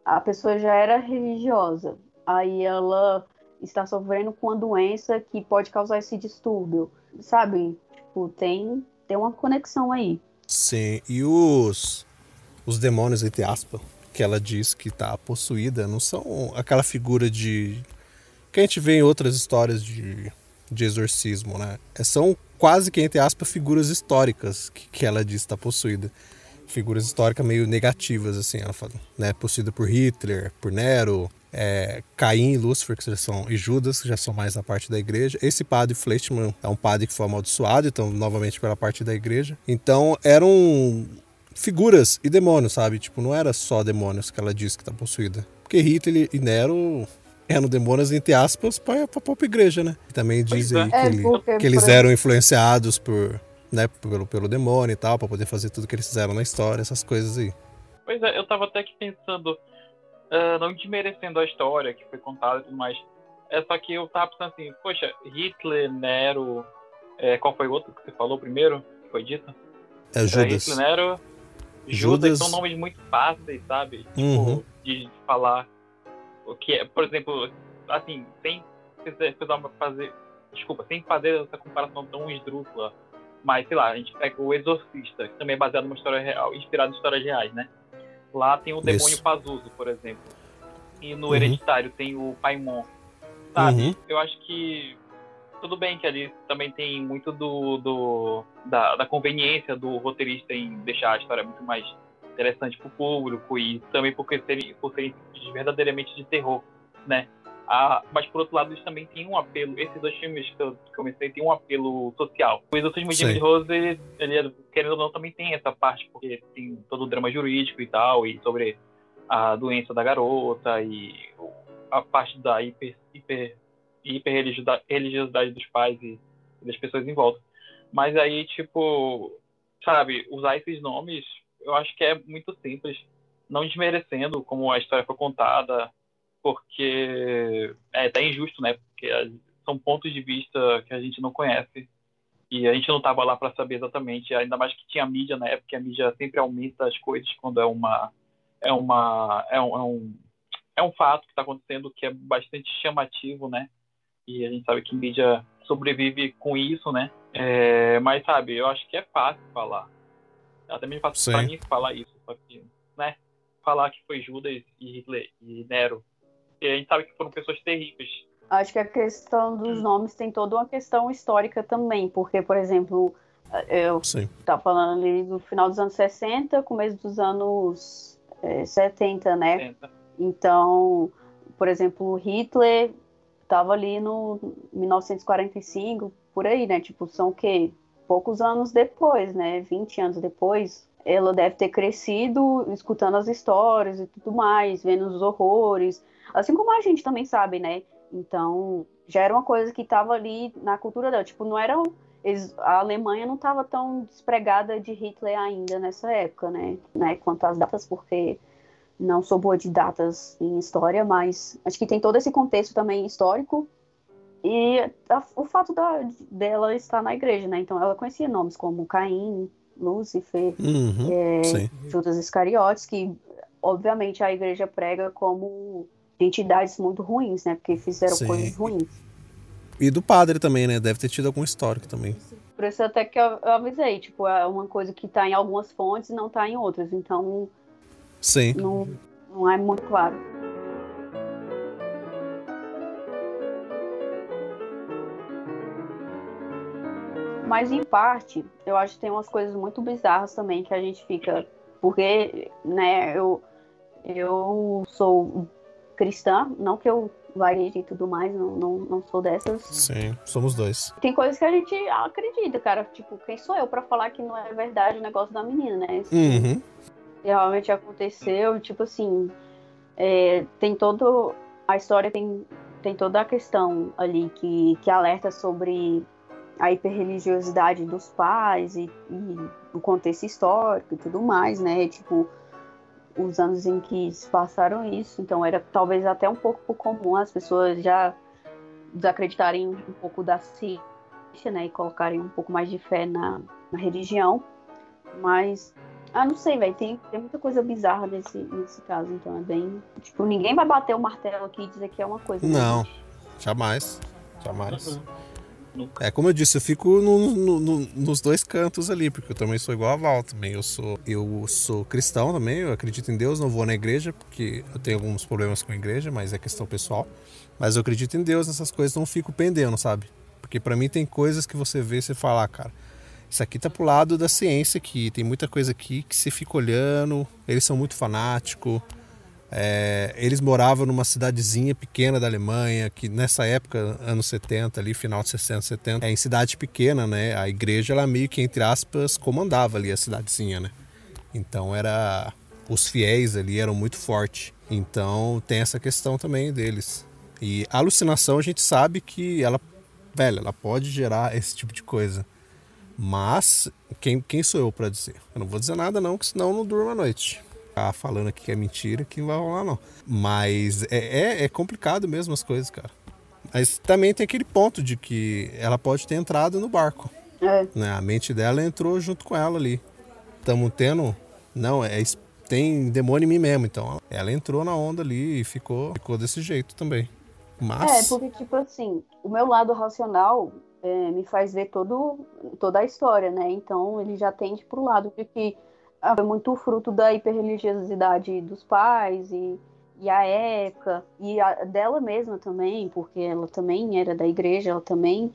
a pessoa já era religiosa, aí ela está sofrendo com uma doença que pode causar esse distúrbio, sabe? Tipo, tem, tem uma conexão aí. Sim, e os, os demônios, entre aspas, que ela diz que está possuída, não são aquela figura de. que a gente vê em outras histórias de, de exorcismo, né? É, são quase que, entre aspas, figuras históricas que, que ela diz está possuída figuras históricas meio negativas, assim, ela fala, né? Possuída por Hitler, por Nero, é, Caim e Lúcifer, que já são, e Judas, que já são mais na parte da igreja. Esse padre Fleischmann é um padre que foi amaldiçoado, então, novamente pela parte da igreja. Então, eram figuras e demônios, sabe? Tipo, não era só demônios que ela disse que tá possuída. Porque Hitler e Nero eram demônios, entre aspas, para a própria igreja, né? Também dizem é. que, ele, porque, que eles eram influenciados por, né, pelo, pelo demônio e tal, para poder fazer tudo que eles fizeram na história, essas coisas aí. Pois é, eu tava até aqui pensando, uh, não desmerecendo a história que foi contada e tudo mais. É só que eu tava pensando assim, poxa, Hitler, Nero. É, qual foi o outro que você falou primeiro? Que foi dito? É Judas. Hitler, Nero. Judas, Judas. são nomes muito fáceis, sabe? Tipo, Uhum. de falar. O que é, por exemplo, assim, sem precisar fazer. Desculpa, sem fazer essa comparação tão esdrúxula. Mas, sei lá, a gente pega o Exorcista, que também é baseado numa história real, inspirado em histórias reais, né? Lá tem o demônio Isso. Pazuzu, por exemplo. E no Uhum. Hereditário tem o Paimon. Sabe? Uhum. Eu acho que tudo bem que ali também tem muito do, do da, da conveniência do roteirista em deixar a história muito mais interessante para o público e também porque serem, por serem verdadeiramente de terror, né? Ah, mas por outro lado, eles também têm um apelo. Esses dois filmes que eu comecei têm um apelo social. O Exorcismo de Rose, ele, ele, querendo ou não, também tem essa parte, porque tem todo o drama jurídico e tal, e sobre a doença da garota e a parte da hiper, hiper, hiperreligiosidade religiosidade dos pais e, e das pessoas em volta. Mas aí, tipo, sabe, usar esses nomes, eu acho que é muito simples, não desmerecendo como a história foi contada, porque é até injusto, né? Porque a- são pontos de vista que a gente não conhece e a gente não estava lá para saber exatamente, ainda mais que tinha mídia na época, e a mídia sempre aumenta as coisas quando é uma é uma é um, é um, é um fato que está acontecendo que é bastante chamativo, né? E a gente sabe que mídia sobrevive com isso, né? É, mas sabe, eu acho que é fácil falar. É até mesmo fácil para mim falar isso, só que, né? Falar que foi Judas e Hitler e Nero. E a gente sabe que foram pessoas terríveis. Acho que a questão dos nomes tem toda uma questão histórica também, porque, por exemplo, eu tá falando ali do final dos anos 60, começo dos anos é, 70, né? Tenta. Então, por exemplo, Hitler estava ali no 1945, por aí, né? Tipo, são o quê? Poucos anos depois, né? 20 anos depois. Ela deve ter crescido escutando as histórias e tudo mais, vendo os horrores. Assim como a gente também sabe, né? Então, já era uma coisa que estava ali na cultura dela. Tipo, não era. A Alemanha não estava tão despregada de Hitler ainda nessa época, né? né? Quanto às datas, porque não sou boa de datas em história, mas acho que tem todo esse contexto também histórico e a- o fato da- dela estar na igreja, né? Então ela conhecia nomes como Caim, Lúcifer, Uhum. Sim. Judas Iscariotes, que obviamente a igreja prega como entidades muito ruins, né? Porque fizeram Sim. coisas ruins. E do padre também, né? Deve ter tido algum histórico também. Por isso até que eu, eu avisei, tipo, é uma coisa que tá em algumas fontes e não tá em outras, então Sim. não, não é muito claro. Mas em parte, eu acho que tem umas coisas muito bizarras também que a gente fica. Porque, né, eu, eu sou cristã, não que eu varie e tudo mais, não, não, não sou dessas. Sim. Somos dois. Tem coisas que a gente acredita, cara. Tipo, quem sou eu pra falar que não é verdade o negócio da menina, né? Uhum. realmente aconteceu, tipo assim, é, tem todo a história tem, tem toda a questão ali que, que alerta sobre a hiperreligiosidade dos pais e, e o contexto histórico e tudo mais, né? Tipo, os anos em que se passaram isso, então era talvez até um pouco comum as pessoas já desacreditarem um pouco da ciência, né? E colocarem um pouco mais de fé na, na religião. Mas ah, não sei, velho. Tem, tem muita coisa bizarra nesse, nesse caso, então é bem. Tipo, ninguém vai bater o martelo aqui e dizer que é uma coisa. né, Não. gente? Jamais. Jamais. Nunca. É como eu disse, eu fico no- no- no- nos dois cantos ali, porque eu também sou igual a Val também. Eu sou, eu sou cristão também, eu acredito em Deus, não vou na igreja, porque eu tenho alguns problemas com a igreja, mas é questão pessoal. Mas eu acredito em Deus, nessas coisas não fico pendendo, sabe? Porque pra mim tem coisas que você vê e você fala, ah, cara, isso aqui tá pro lado da ciência aqui, tem muita coisa aqui que você fica olhando, eles são muito fanáticos. É, eles moravam numa cidadezinha pequena da Alemanha, que nessa época, anos 70, ali, final de 60, 70, é em cidade pequena, né? A igreja, ela meio que, entre aspas, comandava ali a cidadezinha, né? Então era. Os fiéis ali eram muito fortes. Então tem essa questão também deles. E a alucinação a gente sabe que ela, velho, ela pode gerar esse tipo de coisa. Mas quem, quem sou eu para dizer? Eu não vou dizer nada não, que senão eu não durmo à noite. Ficar falando aqui que é mentira, que não vai rolar não. Mas é, é, é complicado mesmo as coisas, cara. Mas também tem aquele ponto de que ela pode ter entrado no barco. É. Né? A mente dela entrou junto com ela ali. Estamos tendo. Não, é, tem demônio em mim mesmo. Então ela entrou na onda ali e ficou, ficou desse jeito também. Mas. É, porque, tipo assim, o meu lado racional é, me faz ver todo, toda a história, né? Então ele já tende pro lado de que é muito fruto da hiperreligiosidade dos pais e, e a época, e a, dela mesma também, porque ela também era da igreja, ela também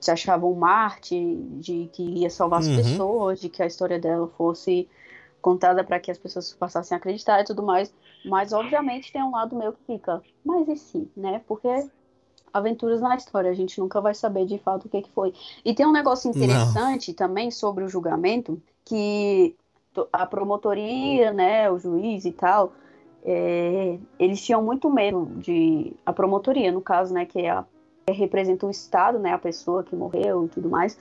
se achava um Marte, de que ia salvar as Uhum. pessoas, de que a história dela fosse contada para que as pessoas passassem a acreditar e tudo mais. Mas, obviamente, tem um lado meu que fica, mas e se, né? Porque aventuras na história, a gente nunca vai saber de fato o que, que foi. E tem um negócio interessante também sobre o julgamento, que a promotoria, né, o juiz e tal, é, eles tinham muito medo de. A promotoria, no caso, né, que é a que representa o Estado, né, a pessoa que morreu e tudo mais,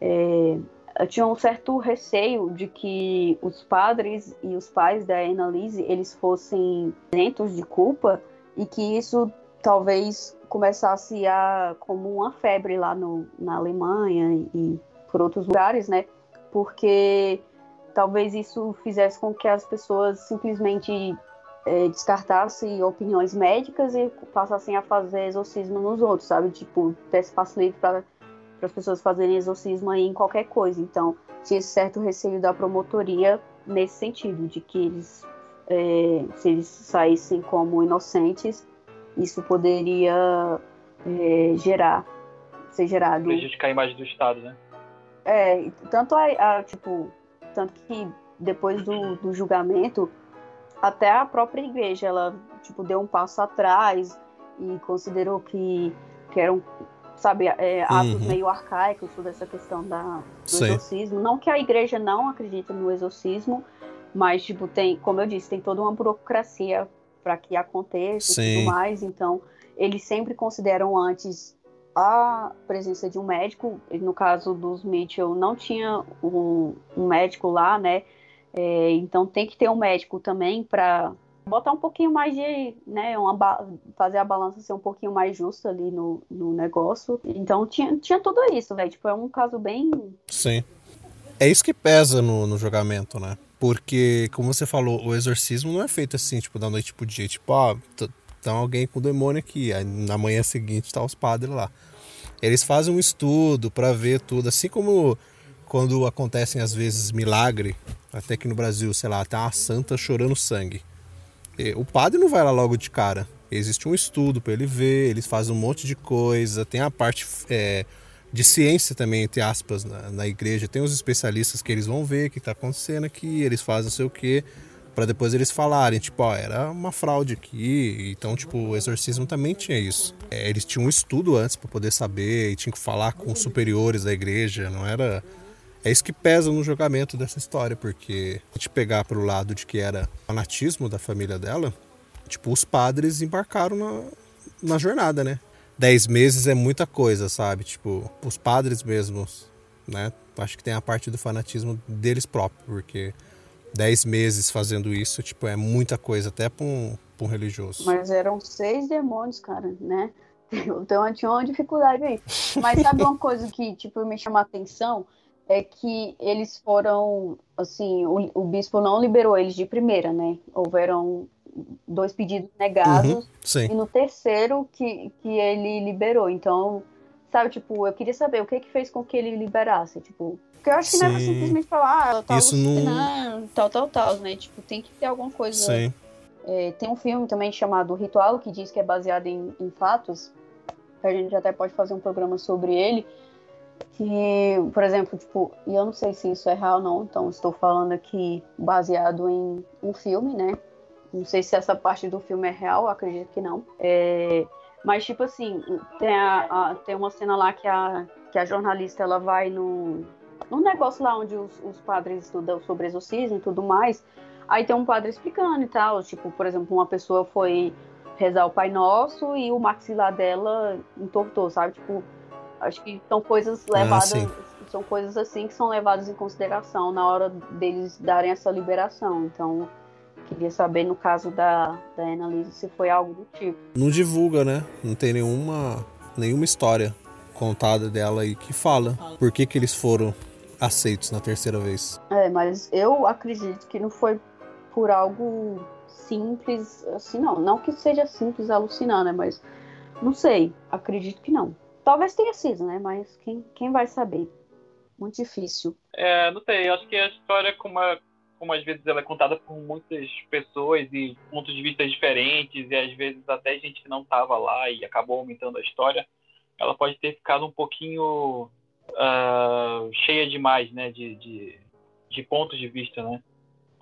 é, tinha um certo receio de que os padres e os pais da Annalise eles fossem isentos de culpa e que isso talvez começasse a como uma febre lá no, na Alemanha e por outros lugares, né? Porque talvez isso fizesse com que as pessoas simplesmente é, descartassem opiniões médicas e passassem a fazer exorcismo nos outros, sabe? Tipo, ter espaço livre para as pessoas fazerem exorcismo aí em qualquer coisa. Então, tinha esse certo receio da promotoria nesse sentido, de que eles, é, se eles saíssem como inocentes, isso poderia é, gerar, ser gerado Prejudicar a imagem do Estado, né? é, tanto a, a, tipo, tanto que depois do, do julgamento, até a própria igreja, ela, tipo, deu um passo atrás e considerou que, que eram, sabe, é, atos Uhum. meio arcaicos sobre essa questão da, do Sim. exorcismo. Não que a igreja não acredite no exorcismo, mas, tipo, tem, como eu disse, tem toda uma burocracia para que aconteça e Sim. tudo mais, então eles sempre consideram antes a presença de um médico. No caso dos Mitchell, não tinha um, um médico lá, né? É, então tem que ter um médico também para botar um pouquinho mais de, né, uma fazer a balança ser um pouquinho mais justa ali no, no negócio. Então tinha, tinha tudo isso, velho. Tipo, é um caso bem. Sim. É isso que pesa no, no julgamento, né? Porque, como você falou, o exorcismo não é feito assim, tipo, da noite pro dia. Tipo, ó, tá alguém com demônio aqui. Aí na manhã seguinte tá os padres lá. Eles fazem um estudo pra ver tudo. Assim como quando acontecem, às vezes, milagre, até que no Brasil, sei lá, tá uma santa chorando sangue. E O padre não vai lá logo de cara. Existe um estudo para ele ver, eles fazem um monte de coisa, tem a parte é, de ciência também, entre aspas, na, na igreja. Tem os especialistas que eles vão ver o que está acontecendo aqui, eles fazem não sei o quê, para depois eles falarem, tipo, ó, era uma fraude aqui. Então, tipo, o exorcismo também tinha isso. É, eles tinham um estudo antes para poder saber, e tinham que falar com os superiores da igreja, não era. É isso que pesa no julgamento dessa história, porque a gente pegar pro lado de que era fanatismo da família dela, tipo, os padres embarcaram na, na jornada, né? Dez meses é muita coisa, sabe? Tipo, os padres mesmos, né? Acho que tem a parte do fanatismo deles próprios, porque dez meses fazendo isso, tipo, é muita coisa, até pra um, pra um religioso. Mas eram seis demônios, cara, né? Então eu tinha uma dificuldade aí. Mas sabe uma coisa que, tipo, me chama a atenção? É que eles foram, assim, o, o bispo não liberou eles de primeira, né? Houveram dois pedidos negados Uhum, sim. e no terceiro que, que ele liberou. Então, sabe, tipo, eu queria saber o que que fez com que ele liberasse, tipo... Porque eu acho que não era Sim. simplesmente falar, ah, Isso não- tal, tal, tal, né? Tipo, tem que ter alguma coisa... Sim. É, tem um filme também chamado Ritual, que diz que é baseado em, em fatos. A gente até pode fazer um programa sobre ele. Que, por exemplo, tipo, e eu não sei se isso é real ou não, então estou falando aqui baseado em um filme, né? Não sei se essa parte do filme é real, acredito que não. É, mas, tipo assim, tem, a- a- tem uma cena lá que a, que a jornalista ela vai no, num negócio lá onde os, os padres estudam sobre exorcismo e tudo mais. Aí tem um padre explicando e tal, tipo, por exemplo, uma pessoa foi rezar o Pai Nosso e o maxilar dela entortou, sabe? Tipo, acho que são coisas levadas, Ah, são coisas assim que são levadas em consideração na hora deles darem essa liberação. Então, queria saber no caso da, da Annalise se foi algo do tipo. Não divulga, né? Não tem nenhuma, nenhuma história contada dela aí que fala por que, que eles foram aceitos na terceira vez. É, mas eu acredito que não foi por algo simples assim, não. Não que seja simples alucinar, né? Mas não sei. Acredito que não. Talvez tenha sido, né? Mas quem, quem vai saber? Muito difícil. É, não sei, acho que a história, como, a- como às vezes ela é contada por muitas pessoas e pontos de vista diferentes, e às vezes até gente que não estava lá e acabou aumentando a história, ela pode ter ficado um pouquinho ah, cheia demais, né, de, de, de pontos de vista, né?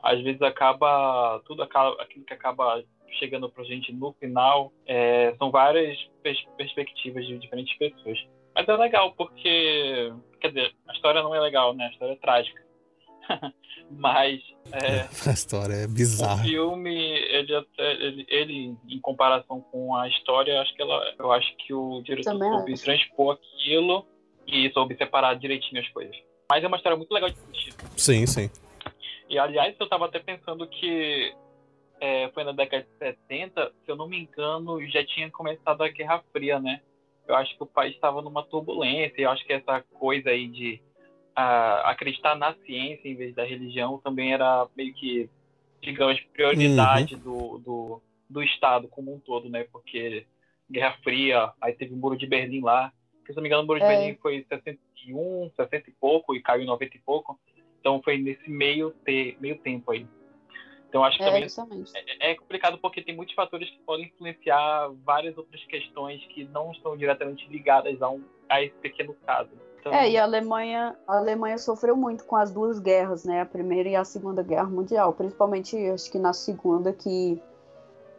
Às vezes acaba, tudo acaba, aquilo que acaba chegando pra gente no final, é, são várias pers- perspectivas de diferentes pessoas. Mas é legal, porque, quer dizer, a história não é legal, né? A história é trágica. Mas é, A história é o bizarra. filme, ele, até, ele, ele, em comparação com a história, acho que ela, eu acho que o diretor Também soube acho. transpor aquilo e soube separar direitinho as coisas. Mas é uma história muito legal de assistir. Sim, sim. E aliás, eu tava até pensando que é, foi na década de 70, se eu não me engano, já tinha começado a Guerra Fria, né? Eu acho que o país estava numa turbulência, e eu acho que essa coisa aí de ah, acreditar na ciência em vez da religião também era meio que, digamos, prioridade do, do, do Estado como um todo, né? Porque Guerra Fria, aí teve o Muro de Berlim lá, que se não me engano o Muro de É. Berlim foi em 61, 60 e pouco, e caiu em 90 e pouco. Então foi nesse meio, te, meio tempo aí. Então acho que É, também justamente. é complicado porque tem muitos fatores que podem influenciar várias outras questões que não estão diretamente ligadas a, um, a esse pequeno caso. Então, É, e a Alemanha, a Alemanha sofreu muito com as duas guerras, né? A Primeira e a Segunda Guerra Mundial. Principalmente, acho que na Segunda, que,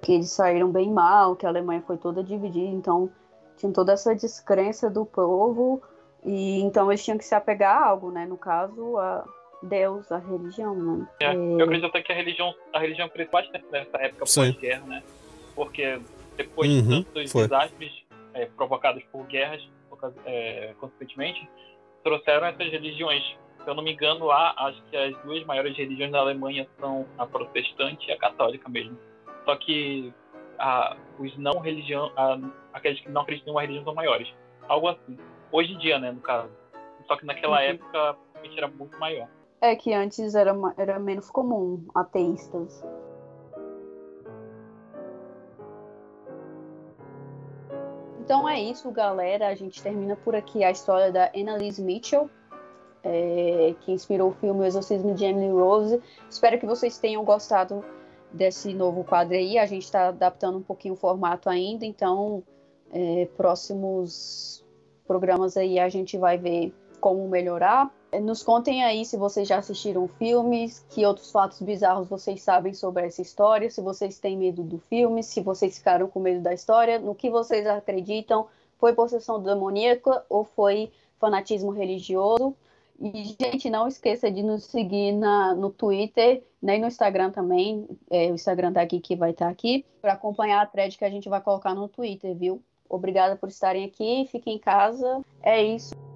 que eles saíram bem mal, que a Alemanha foi toda dividida. Então, tinha toda essa descrença do povo. E então eles tinham que se apegar a algo, né? No caso, a Deus, a religião, né? é, eu acredito até que a religião, a religião cresceu bastante nessa época pós-guerra, né? Porque depois Uhum, de tantos foi. desastres é, provocados por guerras, é, consequentemente, trouxeram essas religiões. Se eu não me engano, lá, acho que as duas maiores religiões da Alemanha são a protestante e a católica mesmo. Só que a, os não religião, a, aqueles que não acreditam em uma religião são maiores. Algo assim. Hoje em dia, né, no caso. Só que naquela Uhum. época, era muito maior. É que antes era, era menos comum ateístas. Então é isso, galera. A gente termina por aqui a história da Annalise Mitchell, é, que inspirou o filme O Exorcismo de Emily Rose. Espero que vocês tenham gostado desse novo quadro aí. A gente está adaptando um pouquinho o formato ainda, então é, próximos programas aí a gente vai ver como melhorar. Nos contem aí se vocês já assistiram filmes, que outros fatos bizarros vocês sabem sobre essa história, se vocês têm medo do filme, se vocês ficaram com medo da história, no que vocês acreditam, foi possessão demoníaca ou foi fanatismo religioso. E, gente, não esqueça de nos seguir na, no Twitter, nem no Instagram também, é, o Instagram da Geek vai estar aqui, para acompanhar a thread que a gente vai colocar no Twitter, viu? Obrigada por estarem aqui, fiquem em casa, é isso.